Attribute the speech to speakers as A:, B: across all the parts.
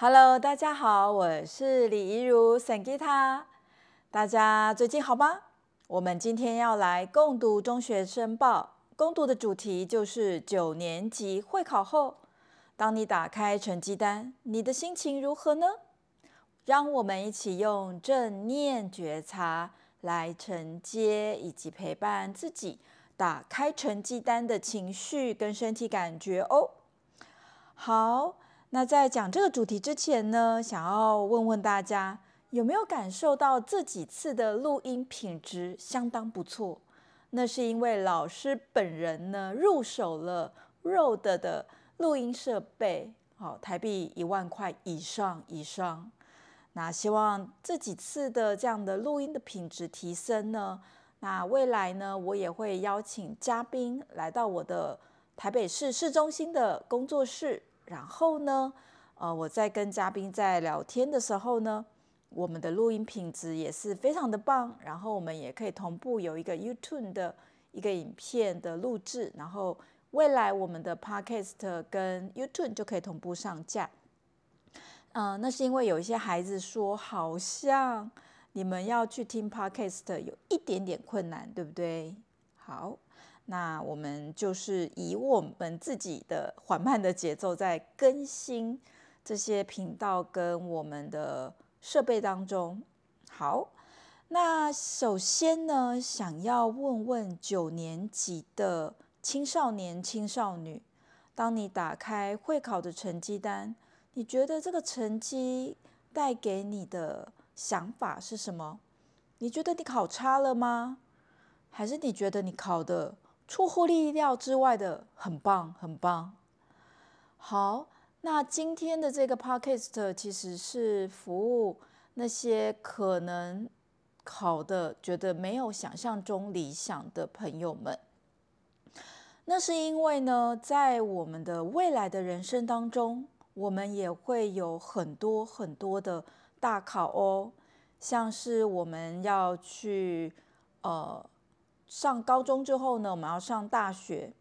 A: Hello，大家好，我是李怡如 Sangita。大家最近好吗？我们今天要来共读中学申报，共读的主题就是九年级会考后，当你打开成绩单，你的心情如何呢？让我们一起用正念觉察来承接以及陪伴自己打开成绩单的情绪跟身体感觉哦。好。那在讲这个主题之前呢，想要问问大家，有没有感受到这几次的录音品质相当不错？那是因为老师本人呢入手了 Rode 的录音设备，好，台币一万块以上以上。那希望这几次的这样的录音的品质提升呢，那未来呢，我也会邀请嘉宾来到我的台北市市中心的工作室。然后呢，呃，我在跟嘉宾在聊天的时候呢，我们的录音品质也是非常的棒。然后我们也可以同步有一个 YouTube 的一个影片的录制。然后未来我们的 Podcast 跟 YouTube 就可以同步上架。嗯、那是因为有一些孩子说，好像你们要去听 Podcast 有一点点困难，对不对？好。那我们就是以我们自己的缓慢的节奏在更新这些频道跟我们的设备当中。好，那首先呢，想要问问九年级的青少年、青少女，当你打开会考的成绩单，你觉得这个成绩带给你的想法是什么？你觉得你考差了吗？还是你觉得你考的？出乎意料之外的，很棒，很棒。好，那今天的这个 podcast 其实是服务那些可能考的觉得没有想象中理想的朋友们。那是因为呢，在我们的未来的人生当中，我们也会有很多很多的大考哦，像是我们要去呃。上高中之后呢，我们要上大学，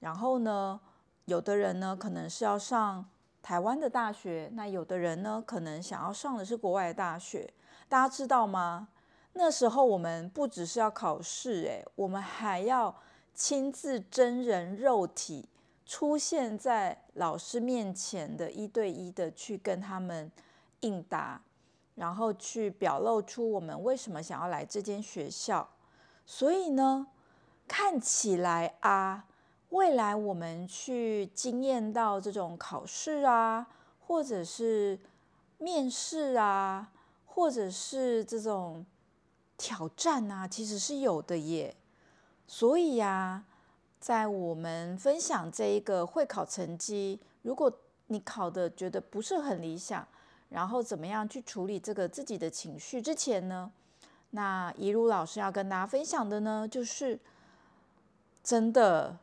A: 然后呢，有的人呢可能是要上台湾的大学，那有的人呢可能想要上的是国外的大学。大家知道吗？那时候我们不只是要考试，诶，我们还要亲自真人肉体出现在老师面前的一对一的去跟他们应答，然后去表露出我们为什么想要来这间学校。所以呢，看起来啊，未来我们去经验到这种考试啊，或者是面试啊，或者是这种挑战啊，其实是有的耶。所以呀，在我们分享这一个会考成绩，如果你考的觉得不是很理想，然后怎么样去处理这个自己的情绪之前呢，那一路老师要跟大家分享的呢，就是真的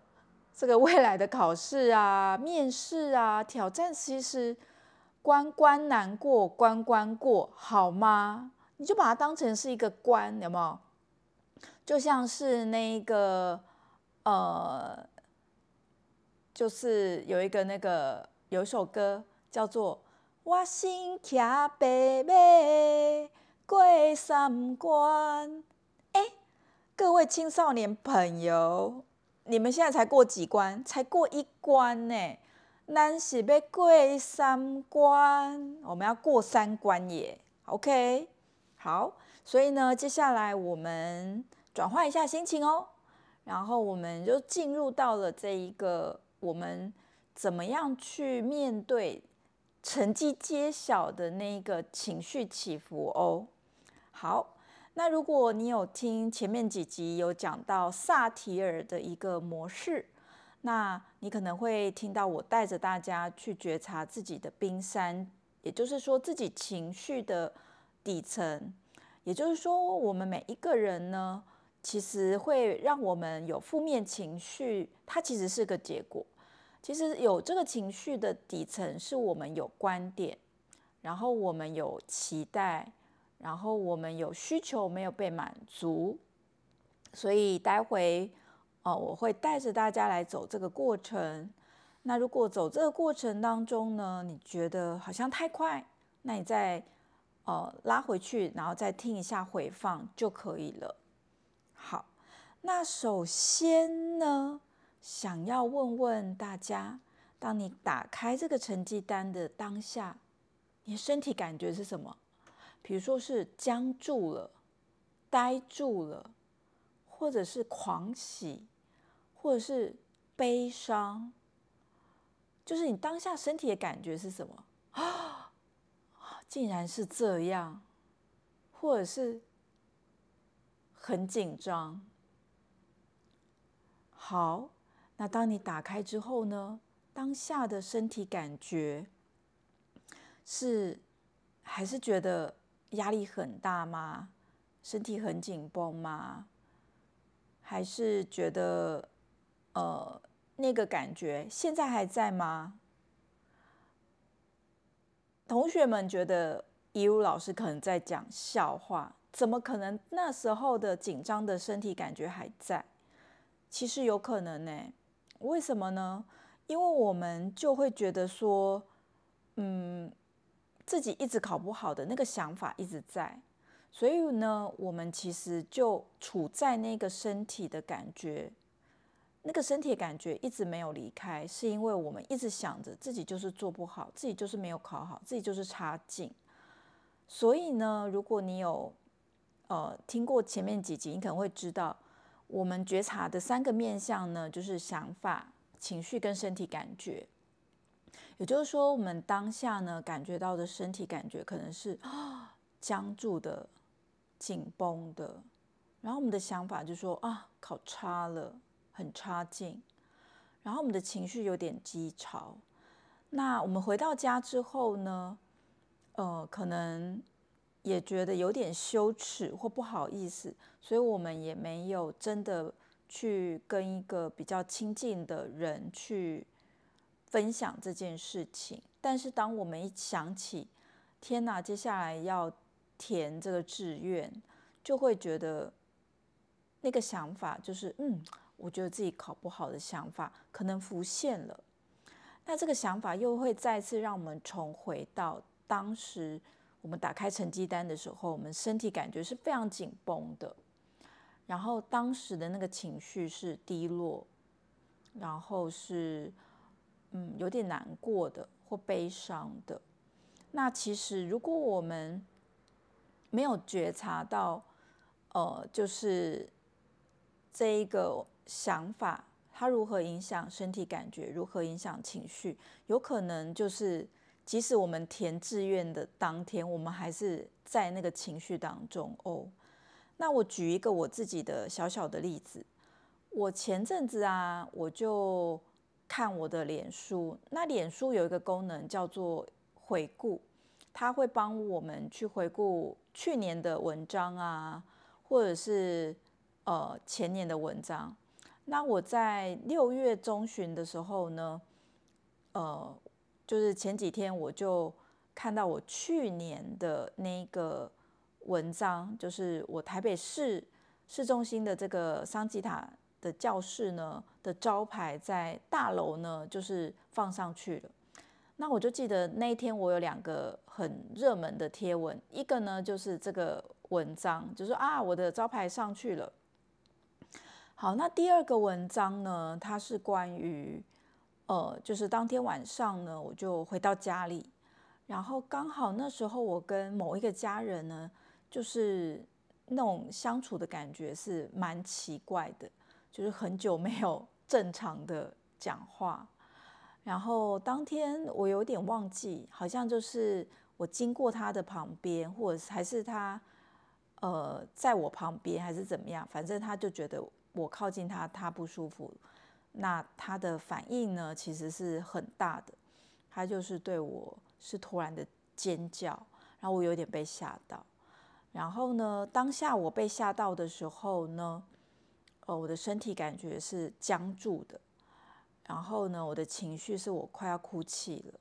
A: 这个未来的考试啊、面试啊、挑战，其实关关难过关关过，好吗？你就把它当成是一个关，有没有？就像是那个呃，就是有一个那个有一首歌叫做《我心骑白马》。过三关，哎，各位青少年朋友，你们现在才过几关？才过一关呢。咱是要过三关，我们要过三关耶。OK，好，所以呢，接下来我们转换一下心情哦，然后我们就进入到了这一个，我们怎么样去面对成绩揭晓的那个情绪起伏哦。好，那如果你有听前面几集有讲到萨提尔的一个模式，那你可能会听到我带着大家去觉察自己的冰山，也就是说自己情绪的底层，也就是说我们每一个人呢，其实会让我们有负面情绪，它其实是个结果。其实有这个情绪的底层是我们有观点，然后我们有期待。然后我们有需求没有被满足，所以待会哦，我会带着大家来走这个过程。那如果走这个过程当中呢，你觉得好像太快，那你再呃拉回去，然后再听一下回放就可以了。好，那首先呢，想要问问大家，当你打开这个成绩单的当下，你身体感觉是什么？比如说是僵住了、呆住了，或者是狂喜，或者是悲伤。就是你当下身体的感觉是什么啊？竟然是这样，或者是很紧张。好，那当你打开之后呢？当下的身体感觉是还是觉得压力很大吗？身体很紧绷吗？还是觉得呃？那个感觉现在还在吗？同学们觉得怡如老师可能在讲笑话，怎么可能那时候的紧张的身体感觉还在？其实有可能呢。为什么呢？因为我们就会觉得说，嗯，自己一直考不好的那个想法一直在，所以呢，我们其实就处在那个身体的感觉。那个身体感觉一直没有离开，是因为我们一直想着自己就是做不好，自己就是没有考好，自己就是差劲。所以呢，如果你有呃听过前面几集，你可能会知道，我们觉察的三个面向呢，就是想法、情绪跟身体感觉。也就是说，我们当下呢感觉到的身体感觉可能是啊 僵住的、紧绷的，然后我们的想法就说啊考差了。很差劲，然后我们的情绪有点低潮。那我们回到家之后呢，呃，可能也觉得有点羞耻或不好意思，所以我们也没有真的去跟一个比较亲近的人去分享这件事情。但是当我们一想起，天哪，接下来要填这个志愿，就会觉得那个想法就是嗯。我觉得自己考不好的想法可能浮现了，那这个想法又会再次让我们重回到当时我们打开成绩单的时候，我们身体感觉是非常紧绷的，然后当时的那个情绪是低落，然后是嗯有点难过的或悲伤的。那其实如果我们没有觉察到，呃，就是这一个。想法它如何影响身体感觉，如何影响情绪？有可能就是，即使我们填志愿的当天，我们还是在那个情绪当中哦。那我举一个我自己的小小的例子，我前阵子啊，我就看我的脸书，那脸书有一个功能叫做回顾，它会帮我们去回顾去年的文章啊，或者是呃前年的文章。那我在六月中旬的时候呢，呃，就是前几天我就看到我去年的那个文章，就是我台北市市中心的这个桑吉塔的教室呢的招牌在大楼呢，就是放上去了。那我就记得那一天我有两个很热门的贴文，一个呢就是这个文章，就是说啊，我的招牌上去了。好，那第二个文章呢，它是关于，呃，就是当天晚上呢，我就回到家里，然后刚好那时候我跟某一个家人呢，就是那种相处的感觉是蛮奇怪的，就是很久没有正常的讲话，然后当天我有点忘记，好像就是我经过他的旁边，或者还是他，呃，在我旁边，还是怎么样，反正他就觉得。我靠近他，他不舒服，那他的反应呢，其实是很大的，他就是对我是突然的尖叫，然后我有点被吓到，然后呢，当下我被吓到的时候呢，哦，我的身体感觉是僵住的，然后呢，我的情绪是我快要哭泣了，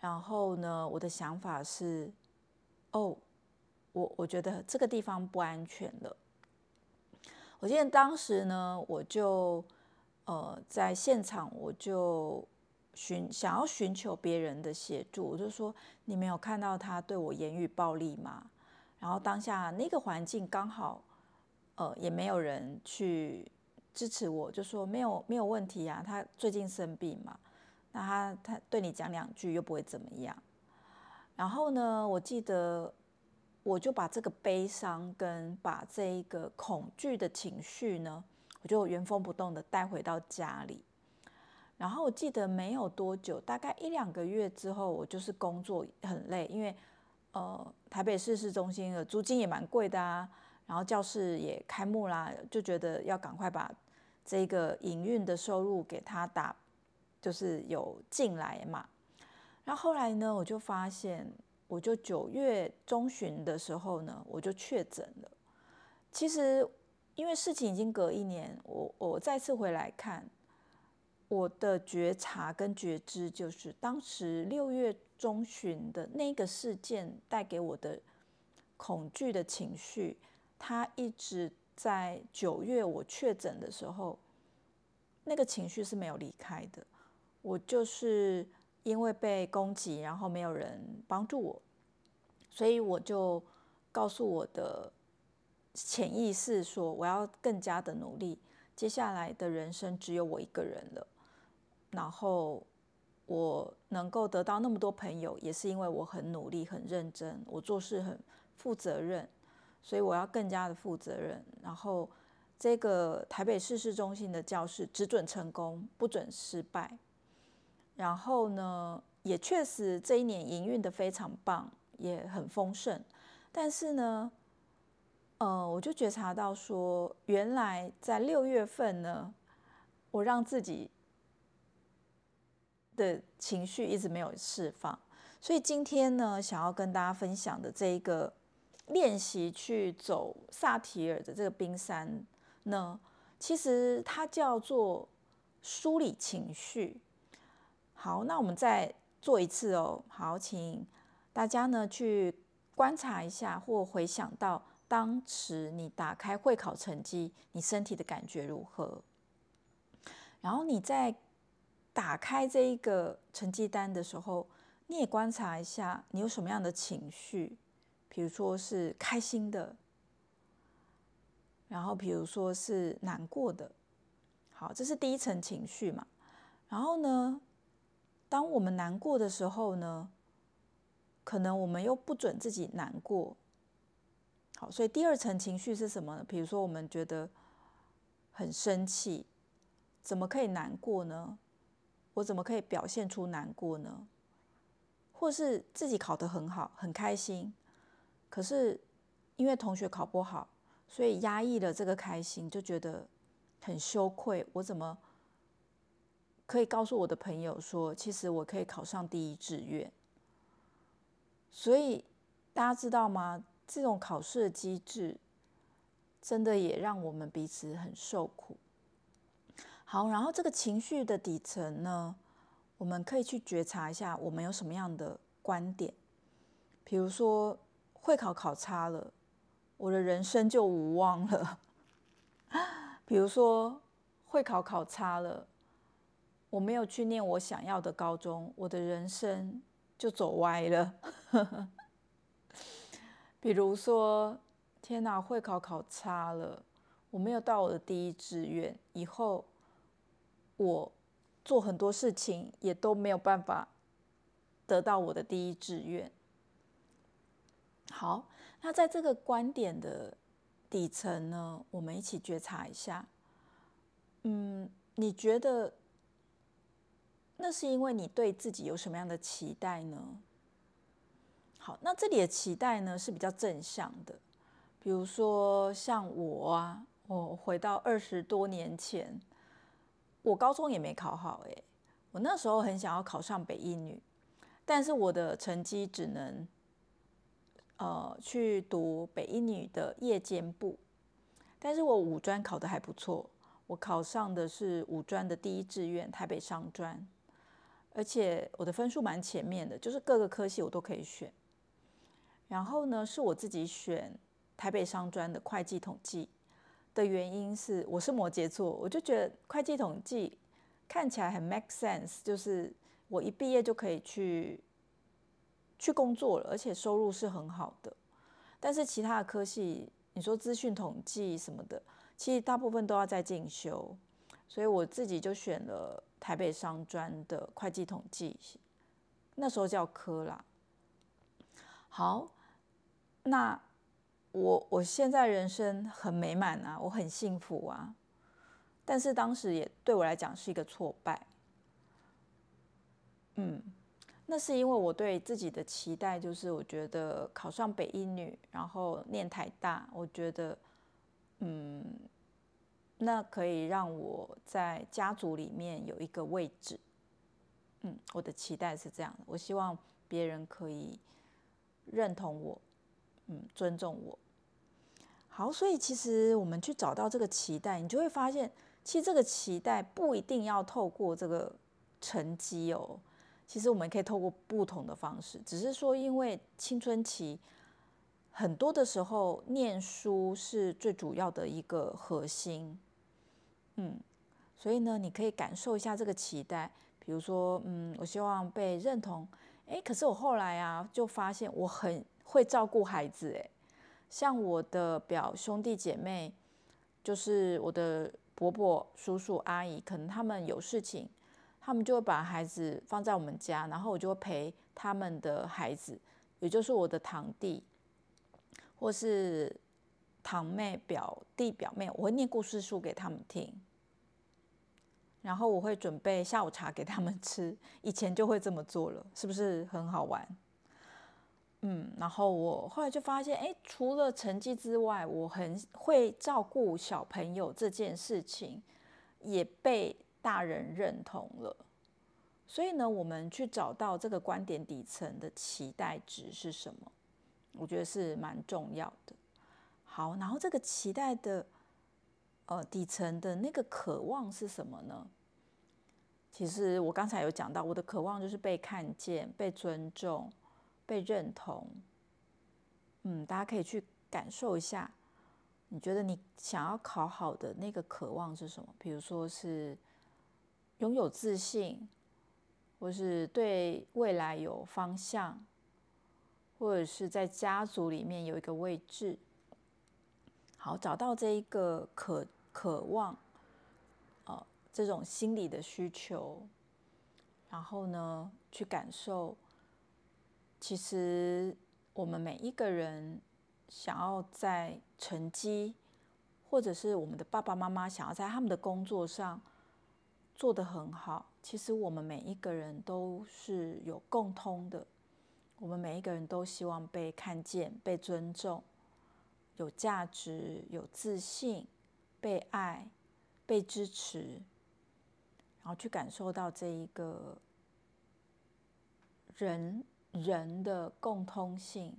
A: 然后呢，我的想法是，哦，我我觉得这个地方不安全了。我记得当时呢，我就呃在现场，我就寻想要寻求别人的协助，我就说，你没有看到他对我言语暴力吗？然后当下那个环境刚好，呃，也没有人去支持我，就说没有没有问题啊，他最近生病嘛，那他他对你讲两句又不会怎么样。然后呢，我记得我就把这个悲伤跟把这一个恐惧的情绪呢，我就原封不动的带回到家里。然后我记得没有多久，大概一两个月之后，我就是工作很累，因为呃台北市市中心的租金也蛮贵的啊，然后教室也开幕啦，就觉得要赶快把这个营运的收入给他打，就是有进来嘛。然后后来呢，我就发现，我就九月中旬的时候呢，我就确诊了。其实因为事情已经隔一年，我我再次回来看。我的觉察跟觉知，就是当时六月中旬的那个事件带给我的恐惧的情绪，他一直在九月我确诊的时候，那个情绪是没有离开的。我就是因为被攻击，然后没有人帮助我，所以我就告诉我的潜意识说，我要更加的努力，接下来的人生只有我一个人了。然后我能够得到那么多朋友，也是因为我很努力、很认真，我做事很负责任，所以我要更加的负责任。然后这个台北市市中心的教室只准成功，不准失败。然后呢，也确实这一年营运的非常棒，也很丰盛。但是呢，呃，我就觉察到说，原来在六月份呢，我让自己。的情绪一直没有释放，所以今天呢，想要跟大家分享的这一个练习去走萨提尔的这个冰山呢，其实它叫做梳理情绪。好，那我们再做一次哦。好，请大家呢去观察一下，或回想到当时你打开会考成绩，你身体的感觉如何？然后你在。打开这一个成绩单的时候，你也观察一下，你有什么样的情绪，比如说是开心的，然后比如说是难过的。好，这是第一层情绪嘛。然后呢，当我们难过的时候呢，可能我们又不准自己难过。好，所以第二层情绪是什么呢？比如说我们觉得很生气，怎么可以难过呢？我怎么可以表现出难过呢？或是自己考得很好，很开心，可是因为同学考不好，所以压抑了这个开心，就觉得很羞愧。我怎么可以告诉我的朋友说，其实我可以考上第一志愿？所以大家知道吗？这种考试的机制，真的也让我们彼此很受苦。好，然后这个情绪的底层呢，我们可以去觉察一下，我们有什么样的观点。比如说，会考考差了，我的人生就无望了。比如说，会考考差了，我没有去念我想要的高中，我的人生就走歪了。比如说，天哪，会考考差了，我没有到我的第一志愿，以后。我做很多事情也都没有办法得到我的第一志愿。好，那在这个观点的底层呢，我们一起觉察一下。嗯，你觉得那是因为你对自己有什么样的期待呢？好，那这里的期待呢是比较正向的，比如说像我啊，我回到二十多年前。我高中也没考好诶，我那时候很想要考上北一女，但是我的成绩只能，呃，去读北一女的夜间部，但是我五专考得还不错，我考上的是五专的第一志愿台北商专，而且我的分数蛮前面的，就是各个科系我都可以选，然后呢，是我自己选台北商专的会计统计。的原因是我是摩羯座，我就觉得会计统计看起来很 make sense，就是我一毕业就可以去去工作了，而且收入是很好的。但是其他的科系，你说资讯统计什么的，其实大部分都要在进修，所以我自己就选了台北商专的会计统计，那时候叫科啦。好，那我我现在人生很美满啊，我很幸福啊，但是当时也对我来讲是一个挫败。嗯。那是因为我对自己的期待，就是我觉得考上北一女，然后念台大，我觉得，嗯，那可以让我在家族里面有一个位置。嗯，我的期待是这样的，我希望别人可以认同我，嗯，尊重我。好，所以其实我们去找到这个期待，你就会发现，其实这个期待不一定要透过这个成绩哦。其实我们可以透过不同的方式，只是说，因为青春期很多的时候念书是最主要的一个核心，嗯，所以呢，你可以感受一下这个期待，比如说，嗯，我希望被认同，诶，可是我后来啊，就发现我很会照顾孩子，诶，像我的表兄弟姐妹，就是我的伯伯、叔叔、阿姨，可能他们有事情。他们就会把孩子放在我们家，然后我就会陪他们的孩子，也就是我的堂弟，或是堂妹、表弟、表妹，我会念故事书给他们听，然后我会准备下午茶给他们吃。以前就会这么做了，是不是很好玩？嗯，然后我后来就发现，哎，除了成绩之外，我很会照顾小朋友这件事情，也被。大人认同了，所以呢，我们去找到这个观点底层的期待值是什么？我觉得是蛮重要的。好，然后这个期待的呃底层的那个渴望是什么呢？其实我刚才有讲到，我的渴望就是被看见、被尊重、被认同。嗯，大家可以去感受一下，你觉得你想要考好的那个渴望是什么？比如说是。拥有自信，或是对未来有方向，或者是在家族里面有一个位置。好，找到这一个渴渴望，呃，这种心理的需求，然后呢，去感受。其实我们每一个人想要在成绩，或者是我们的爸爸妈妈想要在他们的工作上。做得很好，其实我们每一个人都是有共通的，我们每一个人都希望被看见、被尊重、有价值、有自信、被爱、被支持，然后去感受到这一个人人的共通性，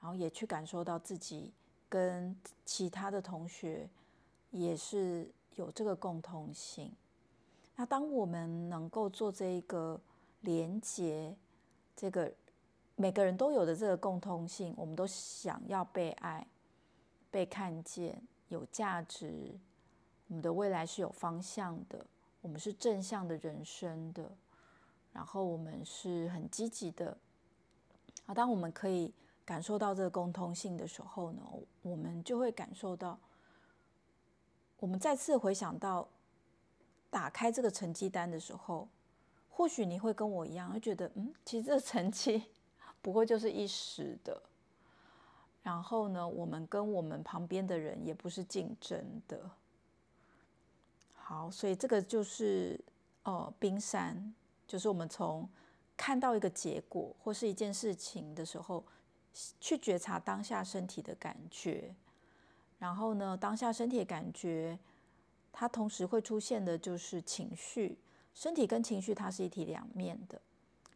A: 然后也去感受到自己跟其他的同学。也是有这个共通性。那当我们能够做这一个连接，这个每个人都有的这个共通性，我们都想要被爱、被看见、有价值。我们的未来是有方向的，我们是正向的人生的，然后我们是很积极的。啊，当我们可以感受到这个共通性的时候呢，我们就会感受到。我们再次回想到打开这个成绩单的时候，或许你会跟我一样，会觉得，嗯，其实这成绩 不过就是一时的。然后呢，我们跟我们旁边的人也不是竞争的。好，所以这个就是呃，冰山，就是我们从看到一个结果或是一件事情的时候，去觉察当下身体的感觉。然后呢，当下身体感觉，它同时会出现的就是情绪。身体跟情绪它是一体两面的，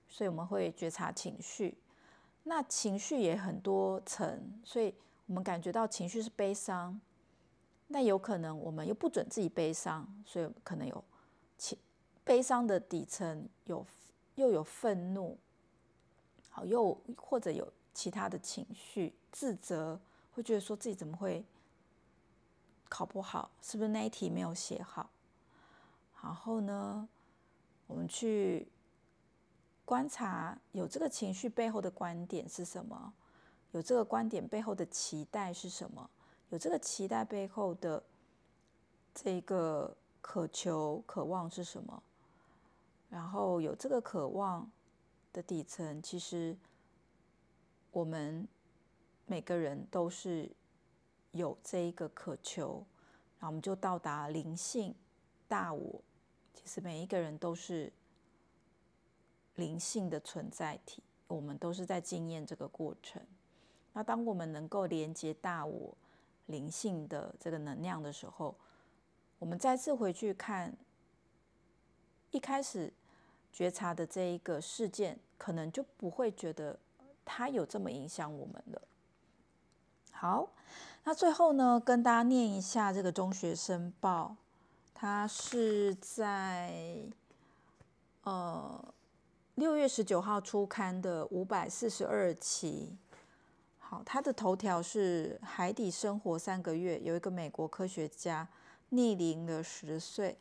A: 所以我们会觉察情绪。那情绪也很多层，所以我们感觉到情绪是悲伤，那有可能我们又不准自己悲伤，所以可能有情悲伤的底层有又有愤怒，好，又或者有其他的情绪，自责，会觉得说自己怎么会。考不好，是不是那一题没有写好？然后呢，我们去观察有这个情绪背后的观点是什么，有这个观点背后的期待是什么，有这个期待背后的这个渴求、渴望是什么，然后有这个渴望的底层，其实我们每个人都是有这一个渴求，然后我们就到达灵性大我。其实每一个人都是灵性的存在体，我们都是在经验这个过程。那当我们能够连接大我灵性的这个能量的时候，我们再次回去看一开始觉察的这一个事件，可能就不会觉得它有这么影响我们了。好，那最后呢，跟大家念一下这个中学生报，它是在呃六月十九号出刊的五百四十二期。好，它的头条是海底生活三个月，有一个美国科学家逆龄了十岁。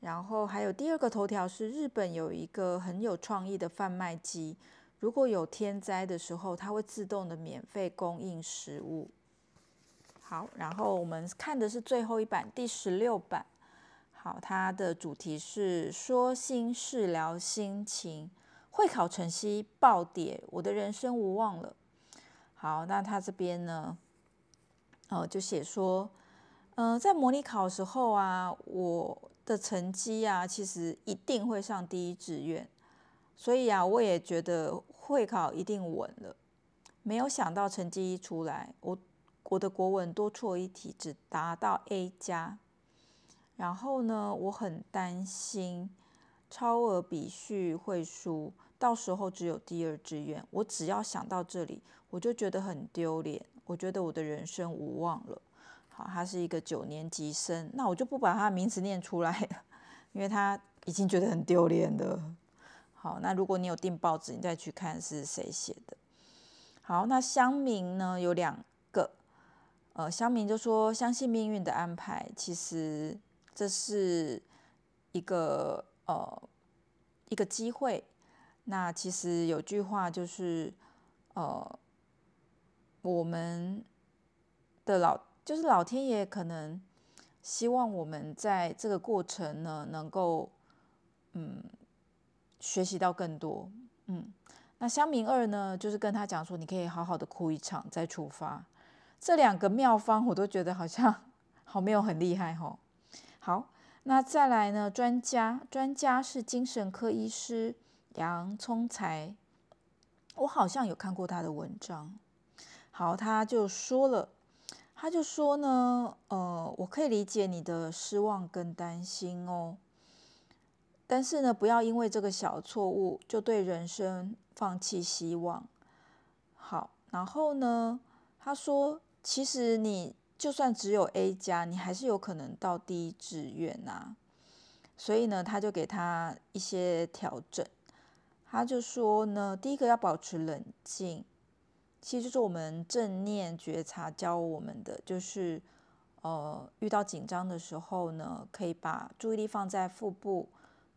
A: 然后还有第二个头条是日本有一个很有创意的贩卖机，如果有天灾的时候，它会自动的免费供应食物。好，然后我们看的是最后一版第十六版。好，它的主题是说心事聊心情，会考成绩暴跌，我的人生无望了。好，那他这边呢，哦，就写说，嗯、在模拟考的时候啊，我。的成绩啊，其实一定会上第一志愿，所以啊，我也觉得会考一定稳了。没有想到成绩一出来，我我的国文多错一题，只达到 A 加。然后呢，我很担心超额笔序会输，到时候只有第二志愿。我只要想到这里，我就觉得很丢脸，我觉得我的人生无望了。好，他是一个九年级生，那我就不把他名字念出来了，因为他已经觉得很丢脸了。好，那如果你有订报纸，你再去看是谁写的。好，那乡民呢有两个，呃，乡民就说相信命运的安排，其实这是一个呃一个机会。那其实有句话就是，呃，我们的老。就是老天爷可能希望我们在这个过程呢，能够嗯学习到更多。嗯，那乡民二呢，就是跟他讲说，你可以好好的哭一场再出发。这两个妙方我都觉得好像 好没有很厉害吼。好，那再来呢，专家专家是精神科医师杨聪才，我好像有看过他的文章。好，他就说了。他就说呢，呃，我可以理解你的失望跟担心哦，但是呢，不要因为这个小错误就对人生放弃希望。好，然后呢，他说，其实你就算只有 A 加，你还是有可能到第一志愿呐。所以呢，他就给他一些调整。他就说呢，第一个要保持冷静。其实就是我们正念觉察教我们的，就是呃，遇到紧张的时候呢，可以把注意力放在腹部、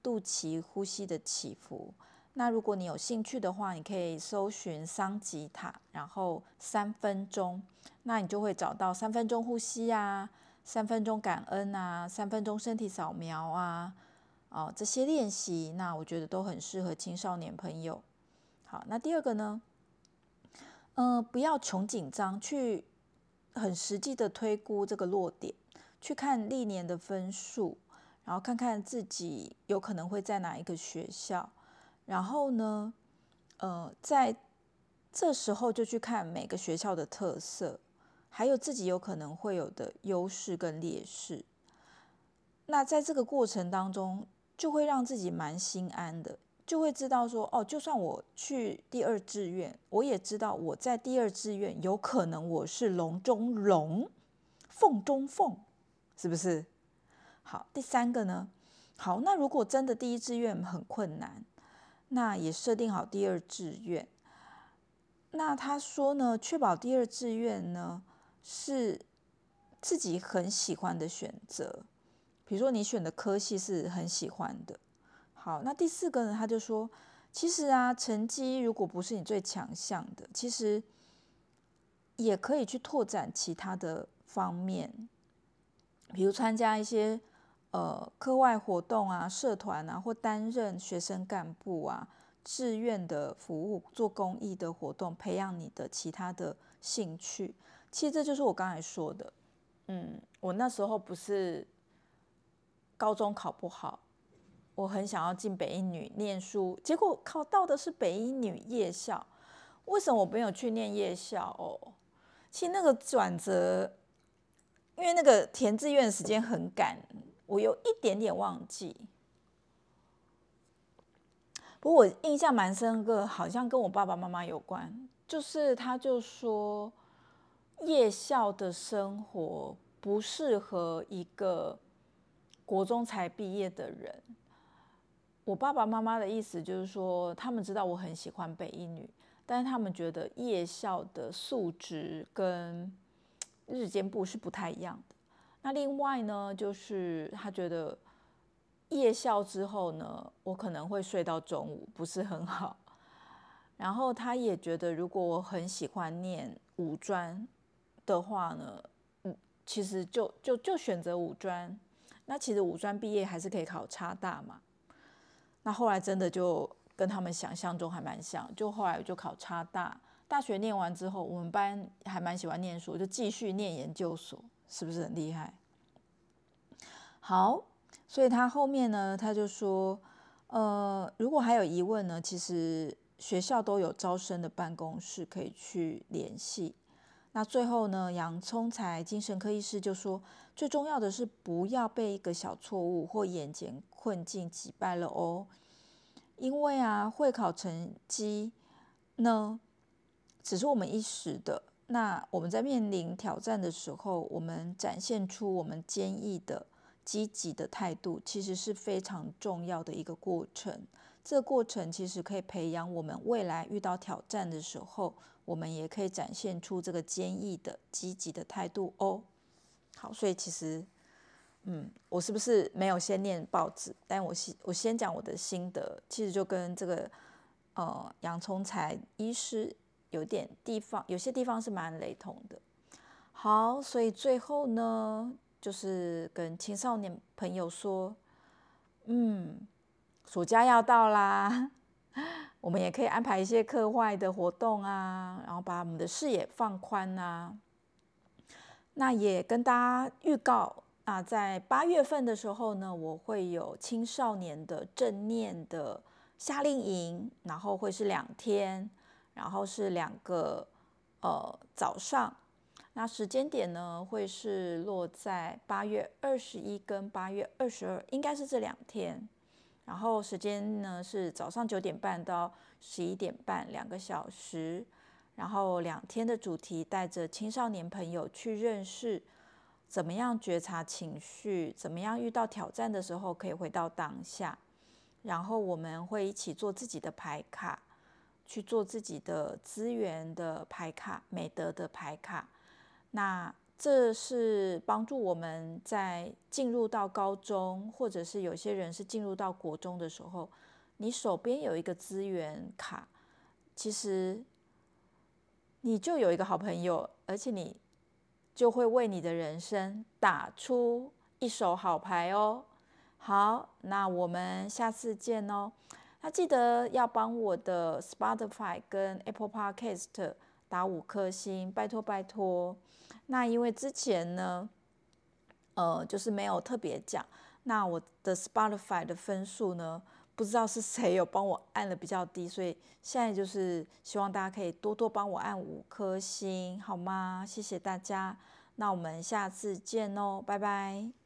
A: 肚脐呼吸的起伏。那如果你有兴趣的话，你可以搜寻桑吉塔，然后三分钟，那你就会找到三分钟呼吸啊，三分钟感恩啊，三分钟身体扫描啊，哦，这些练习，那我觉得都很适合青少年朋友。好，那第二个呢？嗯、不要穷紧张，去很实际的推估这个落点，去看历年的分数，然后看看自己有可能会在哪一个学校，然后呢，呃，在这时候就去看每个学校的特色，还有自己有可能会有的优势跟劣势。那在这个过程当中，就会让自己蛮心安的。就会知道说，哦，就算我去第二志愿，我也知道我在第二志愿有可能我是龙中龙，凤中凤，是不是？好，第三个呢？好，那如果真的第一志愿很困难，那也设定好第二志愿。那他说呢，确保第二志愿呢是自己很喜欢的选择，比如说你选的科系是很喜欢的。好，那第四个呢，他就说，其实啊，成绩如果不是你最强项的，其实也可以去拓展其他的方面，比如参加一些呃课外活动啊、社团啊，或担任学生干部啊、志愿的服务、做公益的活动，培养你的其他的兴趣。其实这就是我刚才说的，嗯，我那时候不是高中考不好。我很想要进北一女念书，结果考到的是北一女夜校。为什么我没有去念夜校？哦，其实那个转折，因为那个填志愿时间很赶，我有一点点忘记。不过我印象蛮深刻，好像跟我爸爸妈妈有关，就是他就说夜校的生活不适合一个国中才毕业的人。我爸爸妈妈的意思就是说，他们知道我很喜欢北一女，但是他们觉得夜校的素质跟日间部是不太一样的。那另外呢，就是他觉得夜校之后呢，我可能会睡到中午，不是很好。然后他也觉得，如果我很喜欢念五专的话呢，嗯，其实就就就选择五专。那其实五专毕业还是可以考差大嘛。那后来真的就跟他们想象中还蛮像，就后来我就考差大，大学念完之后，我们班还蛮喜欢念书，就继续念研究所，是不是很厉害？好，所以他后面呢，他就说，呃，如果还有疑问呢，其实学校都有招生的办公室可以去联系。那最后呢，杨聪才精神科医师就说，最重要的是不要被一个小错误或眼前困境击败了哦。因为啊，会考成绩呢，只是我们一时的。那我们在面临挑战的时候，我们展现出我们坚毅的、积极的态度，其实是非常重要的一个过程。这个过程其实可以培养我们未来遇到挑战的时候。我们也可以展现出这个坚毅的、积极的态度哦。好，所以其实，嗯，我是不是没有先念报纸？但我先我先讲我的心得，其实就跟这个呃杨聪才医师有点地方，有些地方是蛮雷同的。好，所以最后呢，就是跟青少年朋友说，嗯，暑假要到啦。我们也可以安排一些课外的活动啊，然后把我们的视野放宽啊。那也跟大家预告啊，在八月份的时候呢，我会有青少年的正念的夏令营，然后会是两天，然后是两个呃早上。那时间点呢，会是落在八月二十一跟八月二十二，应该是这两天。然后时间呢是早上九点半到十一点半，两个小时。然后两天的主题，带着青少年朋友去认识怎么样觉察情绪，怎么样遇到挑战的时候可以回到当下。然后我们会一起做自己的牌卡，去做自己的资源的牌卡、美德的牌卡。那这是帮助我们在进入到高中，或者是有些人是进入到国中的时候，你手边有一个资源卡，其实你就有一个好朋友，而且你就会为你的人生打出一手好牌哦。好，那我们下次见哦。那记得要帮我的 Spotify 跟 Apple Podcast 打五颗星，拜托拜托。那因为之前呢，呃，就是没有特别讲。那我的 Spotify 的分数呢，不知道是谁有帮我按的比较低，所以现在就是希望大家可以多多帮我按五颗星，好吗？谢谢大家。那我们下次见哦，拜拜。